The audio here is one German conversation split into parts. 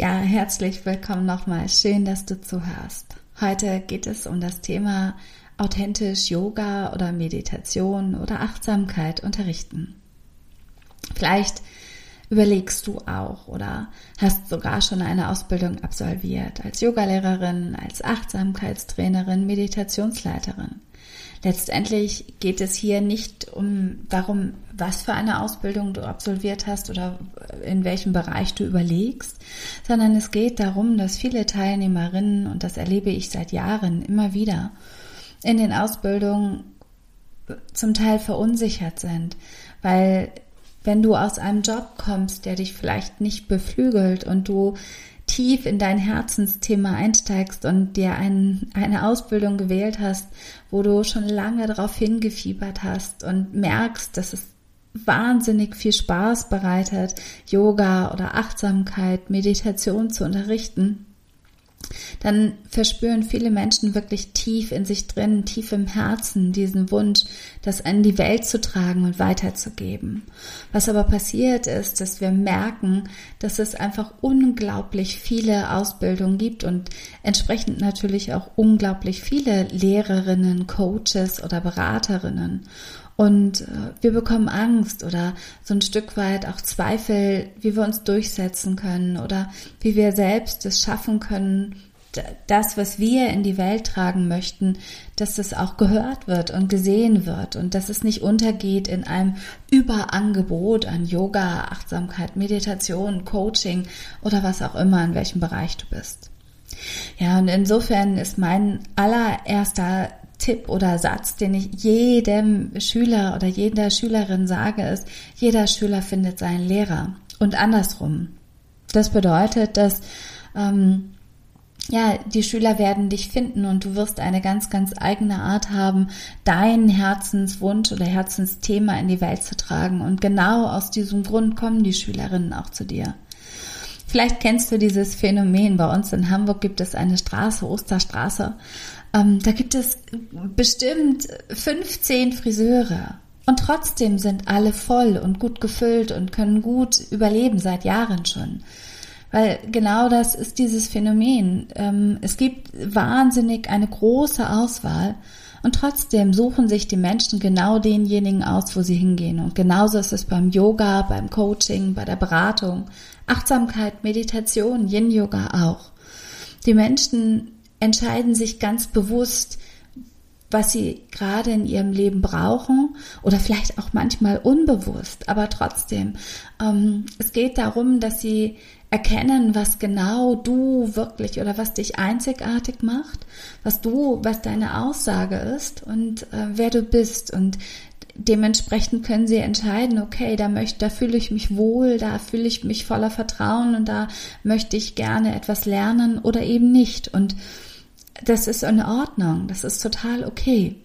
Ja, herzlich willkommen nochmal. Schön, dass du zuhörst. Heute geht es um das Thema authentisch Yoga oder Meditation oder Achtsamkeit unterrichten. Vielleicht überlegst du auch oder hast sogar schon eine Ausbildung absolviert als Yogalehrerin, als Achtsamkeitstrainerin, Meditationsleiterin. Letztendlich geht es hier nicht um darum, was für eine Ausbildung du absolviert hast oder in welchem Bereich du überlegst, sondern es geht darum, dass viele Teilnehmerinnen, und das erlebe ich seit Jahren immer wieder, in den Ausbildungen zum Teil verunsichert sind, weil wenn du aus einem Job kommst, der dich vielleicht nicht beflügelt und du tief in dein Herzensthema einsteigst und dir ein, eine Ausbildung gewählt hast, wo du schon lange darauf hingefiebert hast und merkst, dass es wahnsinnig viel Spaß bereitet, Yoga oder Achtsamkeit, Meditation zu unterrichten, dann verspüren viele Menschen wirklich tief in sich drin, tief im Herzen diesen Wunsch, das an die Welt zu tragen und weiterzugeben. Was aber passiert ist, dass wir merken, dass es einfach unglaublich viele Ausbildungen gibt und entsprechend natürlich auch unglaublich viele Lehrerinnen, Coaches oder Beraterinnen. Und äh, wir bekommen Angst oder so ein Stück weit auch Zweifel, wie wir uns durchsetzen können oder wie wir selbst es schaffen können, das, was wir in die Welt tragen möchten, dass das auch gehört wird und gesehen wird und dass es nicht untergeht in einem Überangebot an Yoga, Achtsamkeit, Meditation, Coaching oder was auch immer, in welchem Bereich du bist. Ja, und insofern ist mein allererster Tipp oder Satz, den ich jedem Schüler oder jeder Schülerin sage, ist, jeder Schüler findet seinen Lehrer und andersrum. Das bedeutet, dass ähm, ja, die Schüler werden dich finden und du wirst eine ganz, ganz eigene Art haben, deinen Herzenswunsch oder Herzensthema in die Welt zu tragen. Und genau aus diesem Grund kommen die Schülerinnen auch zu dir. Vielleicht kennst du dieses Phänomen. Bei uns in Hamburg gibt es eine Straße, Osterstraße. Ähm, da gibt es bestimmt 15 Friseure. Und trotzdem sind alle voll und gut gefüllt und können gut überleben seit Jahren schon. Weil genau das ist dieses Phänomen. Ähm, es gibt wahnsinnig eine große Auswahl und trotzdem suchen sich die Menschen genau denjenigen aus, wo sie hingehen. Und genauso ist es beim Yoga, beim Coaching, bei der Beratung, Achtsamkeit, Meditation, Yin-Yoga auch. Die Menschen entscheiden sich ganz bewusst, was sie gerade in ihrem Leben brauchen oder vielleicht auch manchmal unbewusst, aber trotzdem. Ähm, es geht darum, dass sie erkennen, was genau du wirklich oder was dich einzigartig macht, was du, was deine Aussage ist und äh, wer du bist und dementsprechend können sie entscheiden, okay, da möchte, da fühle ich mich wohl, da fühle ich mich voller Vertrauen und da möchte ich gerne etwas lernen oder eben nicht und das ist in Ordnung, das ist total okay.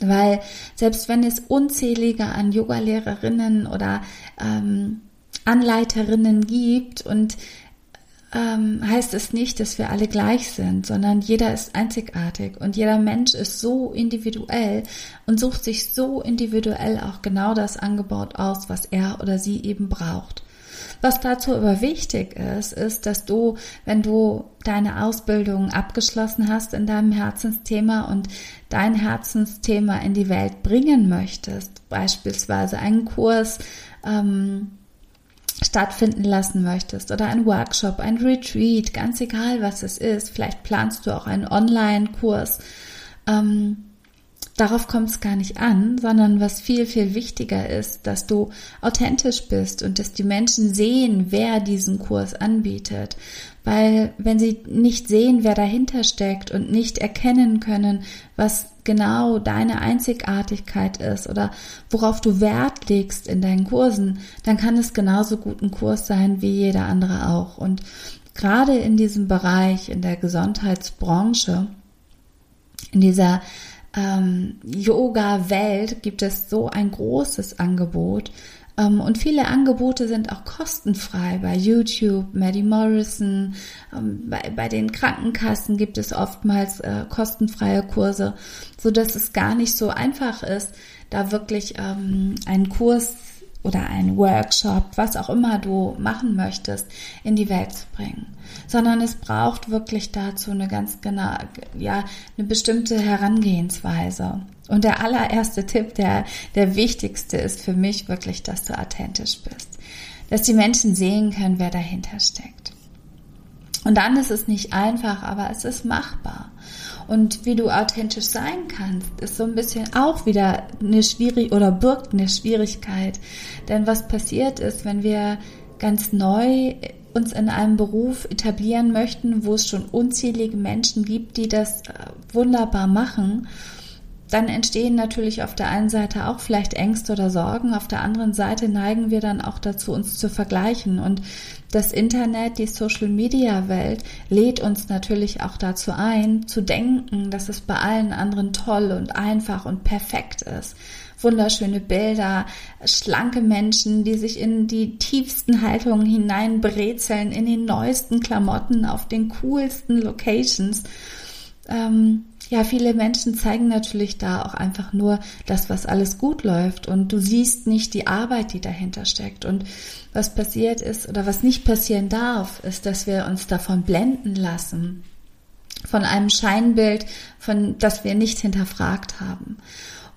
Weil selbst wenn es unzählige an Yogalehrerinnen oder ähm, Anleiterinnen gibt und ähm, heißt es nicht, dass wir alle gleich sind, sondern jeder ist einzigartig und jeder Mensch ist so individuell und sucht sich so individuell auch genau das Angebot aus, was er oder sie eben braucht. Was dazu aber wichtig ist, ist, dass du, wenn du deine Ausbildung abgeschlossen hast in deinem Herzensthema und dein Herzensthema in die Welt bringen möchtest, beispielsweise einen Kurs, ähm, stattfinden lassen möchtest oder ein Workshop, ein Retreat, ganz egal was es ist, vielleicht planst du auch einen Online-Kurs, ähm, Darauf kommt es gar nicht an, sondern was viel, viel wichtiger ist, dass du authentisch bist und dass die Menschen sehen, wer diesen Kurs anbietet. Weil wenn sie nicht sehen, wer dahinter steckt und nicht erkennen können, was genau deine Einzigartigkeit ist oder worauf du Wert legst in deinen Kursen, dann kann es genauso gut ein Kurs sein wie jeder andere auch. Und gerade in diesem Bereich, in der Gesundheitsbranche, in dieser ähm, Yoga-Welt gibt es so ein großes Angebot. Ähm, und viele Angebote sind auch kostenfrei bei YouTube, Maddie Morrison. Ähm, bei, bei den Krankenkassen gibt es oftmals äh, kostenfreie Kurse, so dass es gar nicht so einfach ist, da wirklich ähm, einen Kurs oder einen Workshop, was auch immer du machen möchtest, in die Welt zu bringen. Sondern es braucht wirklich dazu eine ganz genau, ja, eine bestimmte Herangehensweise. Und der allererste Tipp, der, der wichtigste ist für mich wirklich, dass du authentisch bist. Dass die Menschen sehen können, wer dahinter steckt. Und dann ist es nicht einfach, aber es ist machbar. Und wie du authentisch sein kannst, ist so ein bisschen auch wieder eine schwierig oder birgt eine Schwierigkeit. Denn was passiert ist, wenn wir ganz neu uns in einem Beruf etablieren möchten, wo es schon unzählige Menschen gibt, die das äh, wunderbar machen, dann entstehen natürlich auf der einen Seite auch vielleicht Ängste oder Sorgen, auf der anderen Seite neigen wir dann auch dazu, uns zu vergleichen. Und das Internet, die Social-Media-Welt lädt uns natürlich auch dazu ein, zu denken, dass es bei allen anderen toll und einfach und perfekt ist. Wunderschöne Bilder, schlanke Menschen, die sich in die tiefsten Haltungen hineinbrezeln, in den neuesten Klamotten, auf den coolsten Locations. Ähm, ja, viele Menschen zeigen natürlich da auch einfach nur das, was alles gut läuft und du siehst nicht die Arbeit, die dahinter steckt. Und was passiert ist oder was nicht passieren darf, ist, dass wir uns davon blenden lassen. Von einem Scheinbild, von, das wir nicht hinterfragt haben.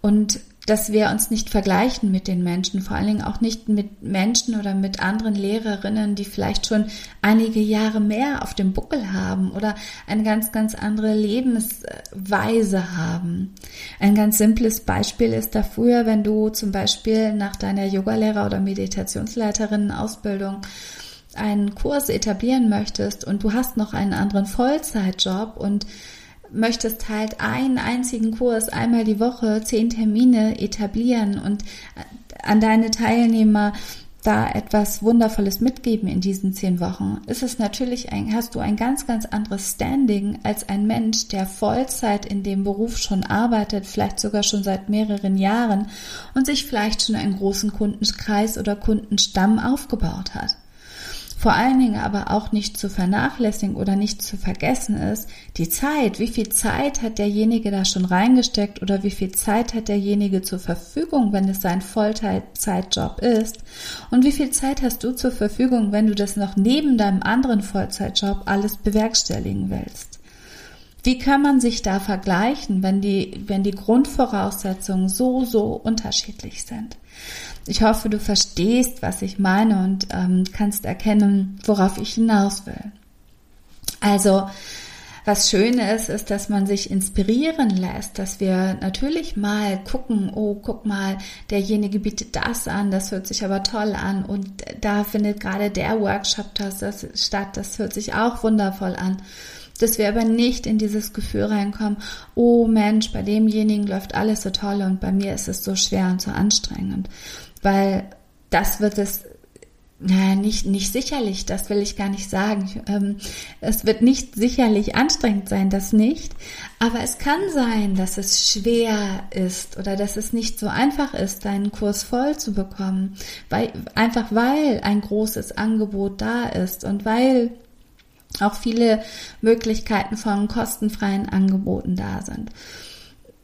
Und dass wir uns nicht vergleichen mit den Menschen, vor allen Dingen auch nicht mit Menschen oder mit anderen Lehrerinnen, die vielleicht schon einige Jahre mehr auf dem Buckel haben oder eine ganz, ganz andere Lebensweise haben. Ein ganz simples Beispiel ist dafür, wenn du zum Beispiel nach deiner Yogalehrer- oder Meditationsleiterinnen-Ausbildung einen Kurs etablieren möchtest und du hast noch einen anderen Vollzeitjob und möchtest halt einen einzigen Kurs einmal die Woche, zehn Termine etablieren und an deine Teilnehmer da etwas Wundervolles mitgeben in diesen zehn Wochen, ist es natürlich ein, hast du ein ganz, ganz anderes Standing als ein Mensch, der Vollzeit in dem Beruf schon arbeitet, vielleicht sogar schon seit mehreren Jahren und sich vielleicht schon einen großen Kundenkreis oder Kundenstamm aufgebaut hat. Vor allen Dingen aber auch nicht zu vernachlässigen oder nicht zu vergessen ist, die Zeit. Wie viel Zeit hat derjenige da schon reingesteckt oder wie viel Zeit hat derjenige zur Verfügung, wenn es sein Vollzeitjob ist? Und wie viel Zeit hast du zur Verfügung, wenn du das noch neben deinem anderen Vollzeitjob alles bewerkstelligen willst? Wie kann man sich da vergleichen, wenn die, wenn die Grundvoraussetzungen so, so unterschiedlich sind? Ich hoffe, du verstehst, was ich meine und ähm, kannst erkennen, worauf ich hinaus will. Also, was schön ist, ist, dass man sich inspirieren lässt, dass wir natürlich mal gucken, oh, guck mal, derjenige bietet das an, das hört sich aber toll an und da findet gerade der Workshop das, das statt, das hört sich auch wundervoll an. Dass wir aber nicht in dieses Gefühl reinkommen, oh Mensch, bei demjenigen läuft alles so toll und bei mir ist es so schwer und so anstrengend weil das wird es naja, nicht, nicht sicherlich, das will ich gar nicht sagen. Ähm, es wird nicht sicherlich anstrengend sein, das nicht. Aber es kann sein, dass es schwer ist oder dass es nicht so einfach ist, deinen Kurs voll zu bekommen. Weil, einfach weil ein großes Angebot da ist und weil auch viele Möglichkeiten von kostenfreien Angeboten da sind.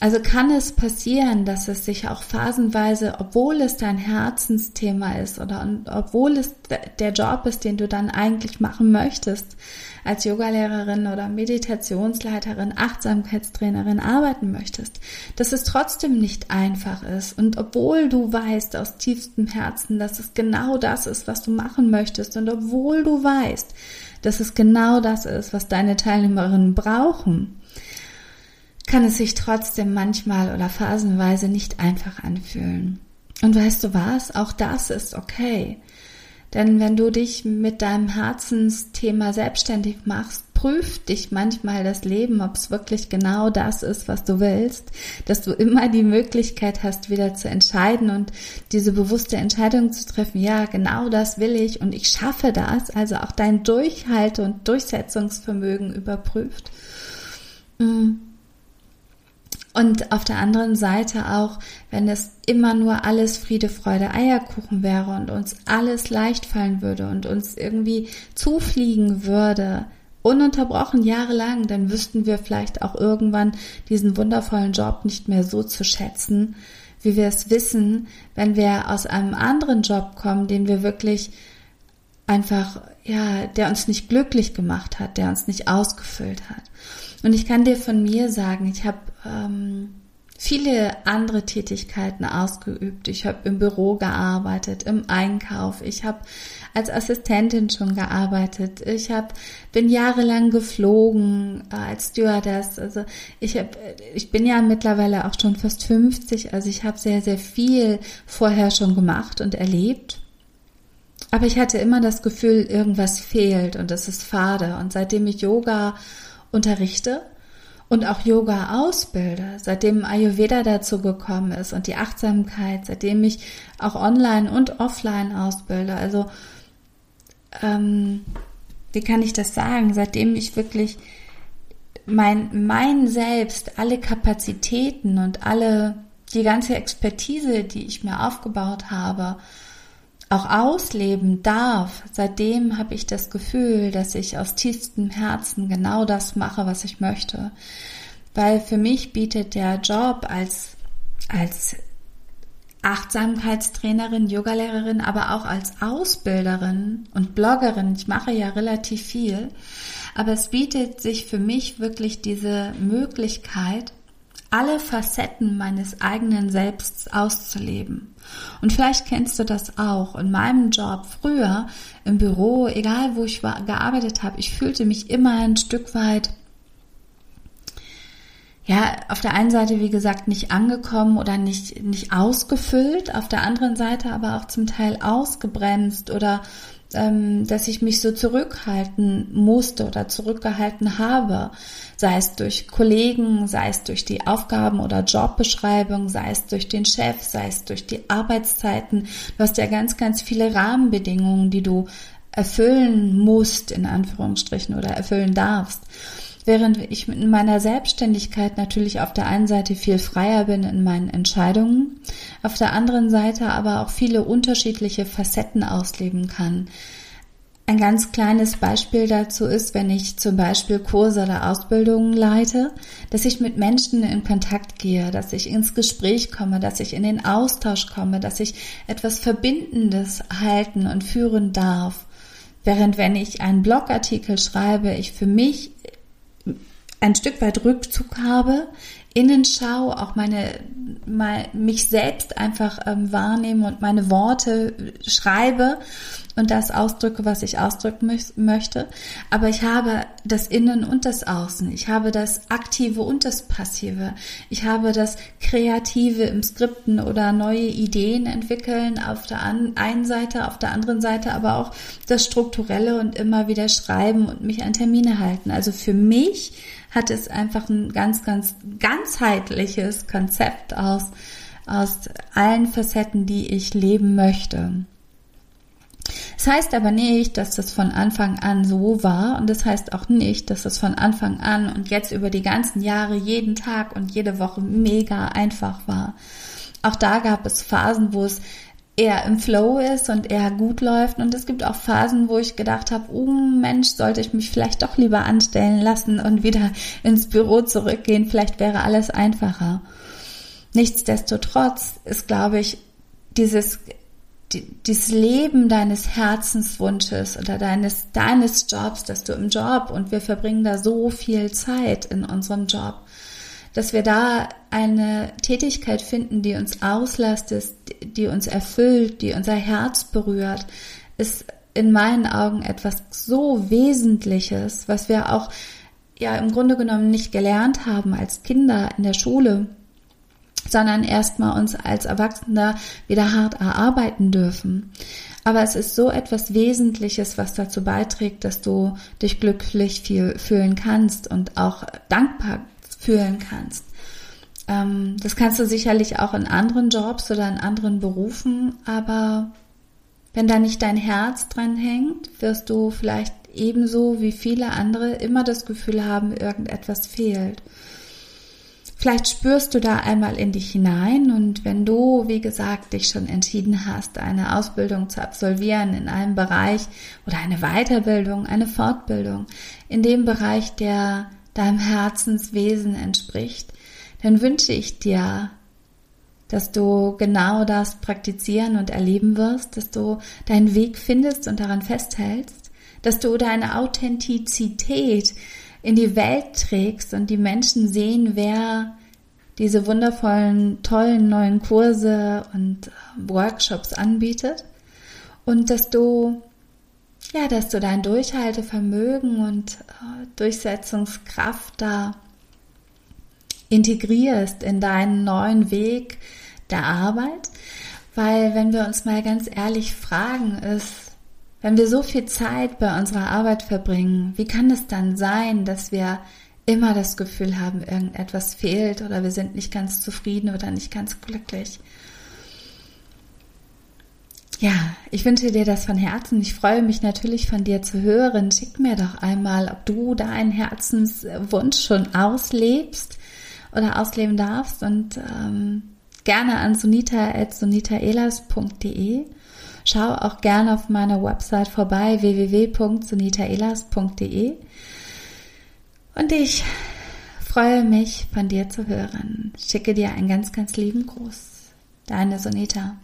Also kann es passieren, dass es sich auch phasenweise, obwohl es dein Herzensthema ist oder obwohl es der Job ist, den du dann eigentlich machen möchtest, als Yogalehrerin oder Meditationsleiterin, Achtsamkeitstrainerin arbeiten möchtest, dass es trotzdem nicht einfach ist. Und obwohl du weißt aus tiefstem Herzen, dass es genau das ist, was du machen möchtest und obwohl du weißt, dass es genau das ist, was deine Teilnehmerinnen brauchen, kann es sich trotzdem manchmal oder phasenweise nicht einfach anfühlen. Und weißt du was? Auch das ist okay. Denn wenn du dich mit deinem Herzensthema selbstständig machst, prüft dich manchmal das Leben, ob es wirklich genau das ist, was du willst, dass du immer die Möglichkeit hast, wieder zu entscheiden und diese bewusste Entscheidung zu treffen, ja, genau das will ich und ich schaffe das, also auch dein Durchhalte- und Durchsetzungsvermögen überprüft. Mm. Und auf der anderen Seite auch, wenn es immer nur alles Friede, Freude, Eierkuchen wäre und uns alles leicht fallen würde und uns irgendwie zufliegen würde, ununterbrochen jahrelang, dann wüssten wir vielleicht auch irgendwann diesen wundervollen Job nicht mehr so zu schätzen, wie wir es wissen, wenn wir aus einem anderen Job kommen, den wir wirklich einfach, ja, der uns nicht glücklich gemacht hat, der uns nicht ausgefüllt hat. Und ich kann dir von mir sagen, ich habe ähm, viele andere Tätigkeiten ausgeübt. Ich habe im Büro gearbeitet, im Einkauf. Ich habe als Assistentin schon gearbeitet. Ich habe bin jahrelang geflogen äh, als Stewardess. Also ich habe ich bin ja mittlerweile auch schon fast 50, also ich habe sehr sehr viel vorher schon gemacht und erlebt. Aber ich hatte immer das Gefühl, irgendwas fehlt und es ist fade und seitdem ich Yoga unterrichte, und auch Yoga ausbilde, seitdem Ayurveda dazu gekommen ist und die Achtsamkeit, seitdem ich auch online und offline ausbilde. Also ähm, wie kann ich das sagen? Seitdem ich wirklich mein mein Selbst, alle Kapazitäten und alle die ganze Expertise, die ich mir aufgebaut habe, auch ausleben darf, seitdem habe ich das Gefühl, dass ich aus tiefstem Herzen genau das mache, was ich möchte. Weil für mich bietet der Job als, als Achtsamkeitstrainerin, Yogalehrerin, aber auch als Ausbilderin und Bloggerin, ich mache ja relativ viel, aber es bietet sich für mich wirklich diese Möglichkeit, alle Facetten meines eigenen Selbsts auszuleben. Und vielleicht kennst du das auch. In meinem Job früher im Büro, egal wo ich war, gearbeitet habe, ich fühlte mich immer ein Stück weit ja, auf der einen Seite, wie gesagt, nicht angekommen oder nicht, nicht ausgefüllt, auf der anderen Seite aber auch zum Teil ausgebremst oder ähm, dass ich mich so zurückhalten musste oder zurückgehalten habe, sei es durch Kollegen, sei es durch die Aufgaben oder Jobbeschreibung, sei es durch den Chef, sei es durch die Arbeitszeiten. Du hast ja ganz, ganz viele Rahmenbedingungen, die du erfüllen musst, in Anführungsstrichen, oder erfüllen darfst. Während ich in meiner Selbstständigkeit natürlich auf der einen Seite viel freier bin in meinen Entscheidungen, auf der anderen Seite aber auch viele unterschiedliche Facetten ausleben kann. Ein ganz kleines Beispiel dazu ist, wenn ich zum Beispiel Kurse oder Ausbildungen leite, dass ich mit Menschen in Kontakt gehe, dass ich ins Gespräch komme, dass ich in den Austausch komme, dass ich etwas Verbindendes halten und führen darf. Während wenn ich einen Blogartikel schreibe, ich für mich ein Stück weit Rückzug habe, Innenschau, auch meine, mal, mich selbst einfach ähm, wahrnehme und meine Worte schreibe und das ausdrücke, was ich ausdrücken möchte. Aber ich habe das Innen und das Außen. Ich habe das Aktive und das Passive. Ich habe das Kreative im Skripten oder neue Ideen entwickeln auf der einen Seite, auf der anderen Seite aber auch das Strukturelle und immer wieder schreiben und mich an Termine halten. Also für mich hat es einfach ein ganz, ganz ganzheitliches Konzept aus, aus allen Facetten, die ich leben möchte. Das heißt aber nicht, dass das von Anfang an so war und das heißt auch nicht, dass das von Anfang an und jetzt über die ganzen Jahre jeden Tag und jede Woche mega einfach war. Auch da gab es Phasen, wo es eher im Flow ist und eher gut läuft. Und es gibt auch Phasen, wo ich gedacht habe, oh Mensch, sollte ich mich vielleicht doch lieber anstellen lassen und wieder ins Büro zurückgehen. Vielleicht wäre alles einfacher. Nichtsdestotrotz ist, glaube ich, dieses, dieses Leben deines Herzenswunsches oder deines, deines Jobs, dass du im Job und wir verbringen da so viel Zeit in unserem Job, dass wir da eine Tätigkeit finden, die uns auslastet, die uns erfüllt, die unser Herz berührt, ist in meinen Augen etwas so Wesentliches, was wir auch ja im Grunde genommen nicht gelernt haben als Kinder in der Schule, sondern erstmal uns als Erwachsener wieder hart erarbeiten dürfen. Aber es ist so etwas Wesentliches, was dazu beiträgt, dass du dich glücklich fühlen kannst und auch dankbar fühlen kannst. Ähm, das kannst du sicherlich auch in anderen Jobs oder in anderen Berufen, aber wenn da nicht dein Herz dran hängt, wirst du vielleicht ebenso wie viele andere immer das Gefühl haben, irgendetwas fehlt. Vielleicht spürst du da einmal in dich hinein und wenn du, wie gesagt, dich schon entschieden hast, eine Ausbildung zu absolvieren in einem Bereich oder eine Weiterbildung, eine Fortbildung in dem Bereich, der deinem Herzenswesen entspricht, dann wünsche ich dir, dass du genau das praktizieren und erleben wirst, dass du deinen Weg findest und daran festhältst, dass du deine Authentizität in die Welt trägst und die Menschen sehen, wer diese wundervollen, tollen neuen Kurse und Workshops anbietet. Und dass du ja, dass du dein Durchhaltevermögen und äh, Durchsetzungskraft da integrierst in deinen neuen Weg der Arbeit, weil wenn wir uns mal ganz ehrlich fragen, ist, wenn wir so viel Zeit bei unserer Arbeit verbringen, wie kann es dann sein, dass wir immer das Gefühl haben, irgendetwas fehlt oder wir sind nicht ganz zufrieden oder nicht ganz glücklich? Ja, ich wünsche dir das von Herzen. Ich freue mich natürlich von dir zu hören. Schick mir doch einmal, ob du deinen Herzenswunsch schon auslebst oder ausleben darfst und ähm, gerne an sunita.sunitaelas.de. Schau auch gerne auf meiner Website vorbei www.sunitaelas.de. Und ich freue mich von dir zu hören. Schicke dir einen ganz, ganz lieben Gruß. Deine Sunita.